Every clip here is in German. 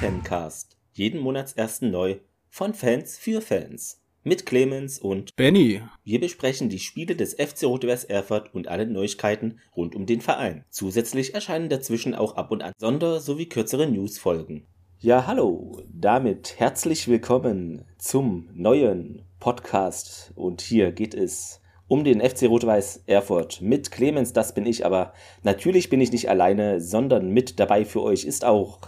Fancast. Jeden Monatsersten neu von Fans für Fans. Mit Clemens und Benny. Wir besprechen die Spiele des FC Rot-Weiß Erfurt und alle Neuigkeiten rund um den Verein. Zusätzlich erscheinen dazwischen auch ab und an Sonder- sowie kürzere Newsfolgen. Ja, hallo, damit herzlich willkommen zum neuen Podcast und hier geht es um den FC Rot-Weiß Erfurt mit Clemens, das bin ich, aber natürlich bin ich nicht alleine, sondern mit dabei für euch ist auch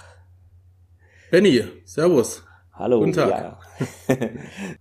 Benny, Servus. Hallo. Guten Tag. Ja.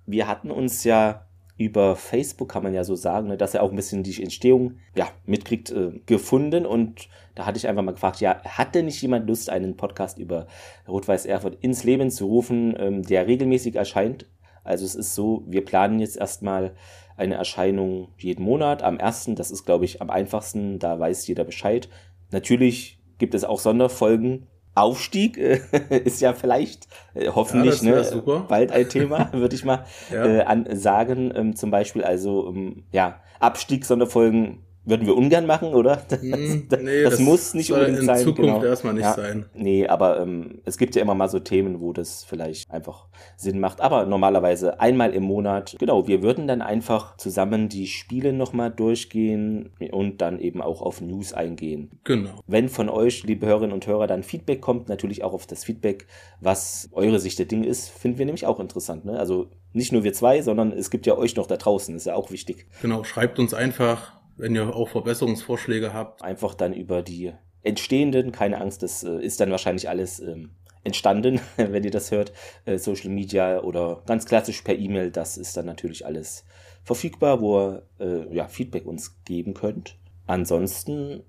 Wir hatten uns ja über Facebook, kann man ja so sagen, ne, dass er auch ein bisschen die Entstehung ja, mitkriegt, äh, gefunden. Und da hatte ich einfach mal gefragt, ja, hat denn nicht jemand Lust, einen Podcast über Rot-Weiß Erfurt ins Leben zu rufen, ähm, der regelmäßig erscheint? Also es ist so, wir planen jetzt erstmal eine Erscheinung jeden Monat am ersten. Das ist, glaube ich, am einfachsten, da weiß jeder Bescheid. Natürlich gibt es auch Sonderfolgen, Aufstieg äh, ist ja vielleicht äh, hoffentlich Ja, ne, bald ein Thema, würde ich mal Ja. äh, an, sagen. Ähm, zum Beispiel also ähm, ja Abstiegssonderfolgen würden wir ungern machen, oder? Das, Hm, das, nee, das muss nicht soll unbedingt in sein. Zukunft genau. erstmal nicht Ja. sein. Nee, aber ähm, es gibt ja immer mal so Themen, wo das vielleicht einfach Sinn macht. Aber normalerweise einmal im Monat. Genau, wir würden dann einfach zusammen die Spiele nochmal durchgehen und dann eben auch auf News eingehen. Genau. Wenn von euch, liebe Hörerinnen und Hörer, dann Feedback kommt, natürlich auch auf das Feedback, was eure Sicht der Dinge ist, finden wir nämlich auch interessant. Ne? Also nicht nur wir zwei, sondern es gibt ja euch noch da draußen, ist ja auch wichtig. Genau. Schreibt uns einfach, wenn ihr auch Verbesserungsvorschläge habt. Einfach dann über die entstehenden, keine Angst, das äh, ist dann wahrscheinlich alles ähm, entstanden, wenn ihr das hört, äh, Social Media oder ganz klassisch per E-Mail, das ist dann natürlich alles verfügbar, wo ihr äh, ja, Feedback uns geben könnt. Ansonsten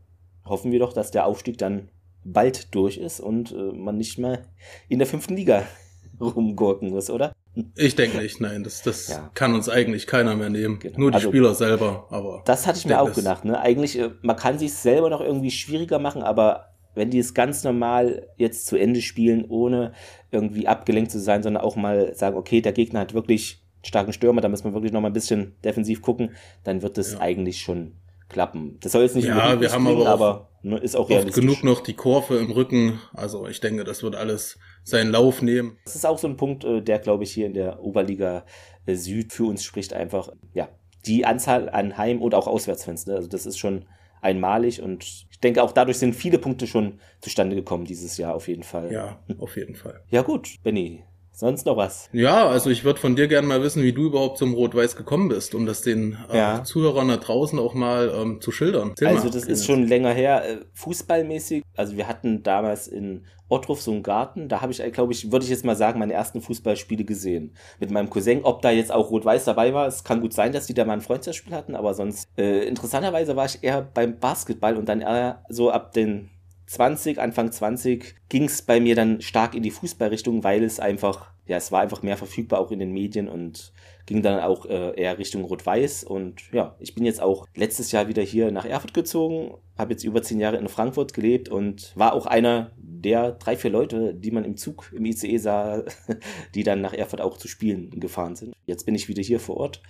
hoffen wir doch, dass der Aufstieg dann bald durch ist und äh, man nicht mehr in der fünften Liga rumgurken muss, oder? Ich denke nicht, nein, das, das Ja. kann uns eigentlich keiner mehr nehmen. Genau. Nur die Also- Spieler selber, aber. Das hatte ich mir auch das- gedacht. Ne? Eigentlich, äh, man kann sich selber noch irgendwie schwieriger machen, aber wenn die es ganz normal jetzt zu Ende spielen, ohne irgendwie abgelenkt zu sein, sondern auch mal sagen, okay, der Gegner hat wirklich starken Stürmer, da müssen wir wirklich noch mal ein bisschen defensiv gucken, dann wird es Ja. eigentlich schon klappen. Das soll jetzt nicht Ja, wir haben klingen, aber auch aber ne, ist auch Oft genug noch die Kurve im Rücken. Also ich denke, das wird alles seinen Lauf nehmen. Das ist auch so ein Punkt, äh, der, glaube ich, hier in der Oberliga äh, Süd für uns spricht einfach, ja, die Anzahl an Heim- und auch Auswärtsfans. Ne? Also das ist schon einmalig und ich denke, auch dadurch sind viele Punkte schon zustande gekommen dieses Jahr auf jeden Fall. Ja, auf jeden Fall. Ja gut, Benny, sonst noch was? Ja, also ich würde von dir gerne mal wissen, wie du überhaupt zum Rot-Weiß gekommen bist, um das den äh, Ja. Zuhörern da draußen auch mal ähm, zu schildern. Erzähl also mal, das ist schon länger her, äh, fußballmäßig. Also wir hatten damals in Ottruf so einen Garten, da habe ich, glaube ich, würde ich jetzt mal sagen, meine ersten Fußballspiele gesehen. Mit meinem Cousin, ob da jetzt auch Rot-Weiß dabei war, es kann gut sein, dass die da mal ein Freundschaftsspiel hatten, aber sonst, äh, interessanterweise war ich eher beim Basketball und dann eher so ab den 20, Anfang 20 ging es bei mir dann stark in die Fußballrichtung, weil es einfach, ja, es war einfach mehr verfügbar auch in den Medien und ging dann auch äh, eher Richtung Rot-Weiß. Und ja, ich bin jetzt auch letztes Jahr wieder hier nach Erfurt gezogen, habe jetzt über zehn Jahre in Frankfurt gelebt und war auch einer der drei, vier Leute, die man im Zug, im ICE sah, die dann nach Erfurt auch zu Spielen gefahren sind. Jetzt bin ich wieder hier vor Ort.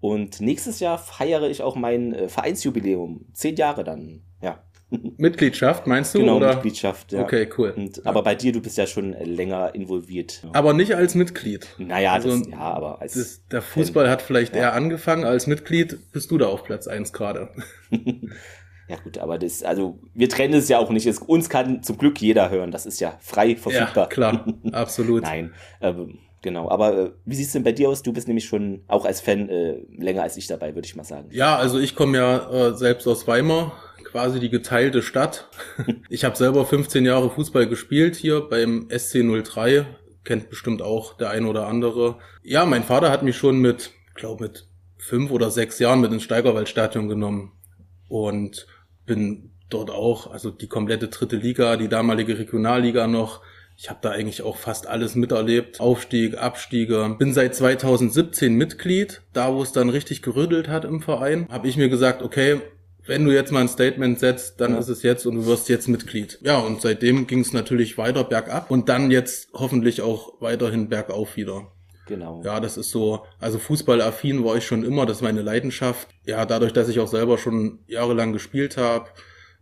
Und nächstes Jahr feiere ich auch mein äh, Vereinsjubiläum. Zehn Jahre dann, ja. Mitgliedschaft, meinst du? Genau, oder? Mitgliedschaft, ja. Okay, cool. Und, Ja. Aber bei dir, du bist ja schon länger involviert. Aber nicht als Mitglied. Naja, Also, das, ja, aber als, Das, der Fußball hat vielleicht Ja. eher angefangen. Als Mitglied bist du da auf Platz eins gerade. ja gut, aber das, also wir trennen es ja auch nicht. Es, uns kann zum Glück jeder hören. Das ist ja frei verfügbar. Ja, klar. Absolut. Nein, ähm, genau. Aber äh, wie sieht's denn bei dir aus? Du bist nämlich schon auch als Fan äh, länger als ich dabei, würde ich mal sagen. Ja, also ich komme ja äh, selbst aus Weimar, quasi die geteilte Stadt. ich habe selber 15 Jahre Fußball gespielt hier beim SC03. Kennt bestimmt auch der ein oder andere. Ja, mein Vater hat mich schon mit, glaube mit fünf oder sechs Jahren mit ins Steigerwaldstadion genommen und bin dort auch, also die komplette dritte Liga, die damalige Regionalliga noch. Ich habe da eigentlich auch fast alles miterlebt. Aufstieg, Abstiege. Bin seit 2017 Mitglied. Da, wo es dann richtig gerüttelt hat im Verein, habe ich mir gesagt, okay, wenn du jetzt mal ein Statement setzt, dann Ja. ist es jetzt und du wirst jetzt Mitglied. Ja, und seitdem ging es natürlich weiter bergab und dann jetzt hoffentlich auch weiterhin bergauf wieder. Genau. Ja, das ist so, also fußballaffin war ich schon immer, das ist meine Leidenschaft. Ja, dadurch, dass ich auch selber schon jahrelang gespielt habe,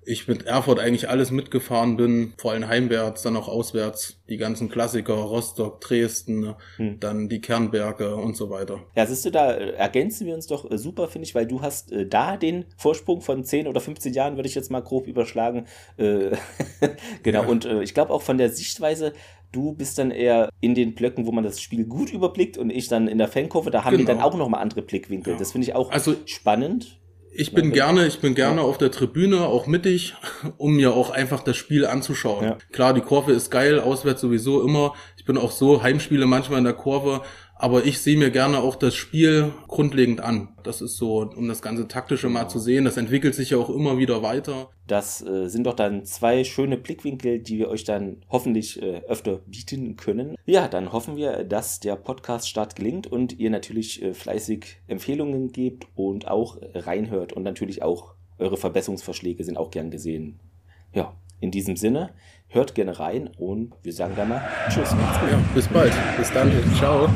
ich mit Erfurt eigentlich alles mitgefahren bin, vor allem heimwärts, dann auch auswärts, die ganzen Klassiker, Rostock, Dresden, hm. dann die Kernberge und so weiter. Ja, siehst du, da äh, ergänzen wir uns doch äh, super, finde ich, weil du hast äh, da den Vorsprung von 10 oder 15 Jahren, würde ich jetzt mal grob überschlagen. Äh, genau, ja. und äh, ich glaube auch von der Sichtweise, Du bist dann eher in den Blöcken, wo man das Spiel gut überblickt und ich dann in der Fankurve, da haben genau. wir dann auch nochmal andere Blickwinkel. Ja. Das finde ich auch also, spannend. Ich bin gerne, ich bin gerne ja. auf der Tribüne, auch mittig, um mir auch einfach das Spiel anzuschauen. Ja. Klar, die Kurve ist geil, auswärts sowieso immer. Ich bin auch so Heimspiele manchmal in der Kurve, aber ich sehe mir gerne auch das Spiel grundlegend an. Das ist so, um das ganze Taktische mal zu sehen. Das entwickelt sich ja auch immer wieder weiter. Das äh, sind doch dann zwei schöne Blickwinkel, die wir euch dann hoffentlich äh, öfter bieten können. Ja, dann hoffen wir, dass der Podcast-Start gelingt und ihr natürlich äh, fleißig Empfehlungen gebt und auch reinhört und natürlich auch eure Verbesserungsvorschläge sind auch gern gesehen. Ja, in diesem Sinne, hört gerne rein und wir sagen dann mal Tschüss. Ja, bis bald. Bis dann. Ciao.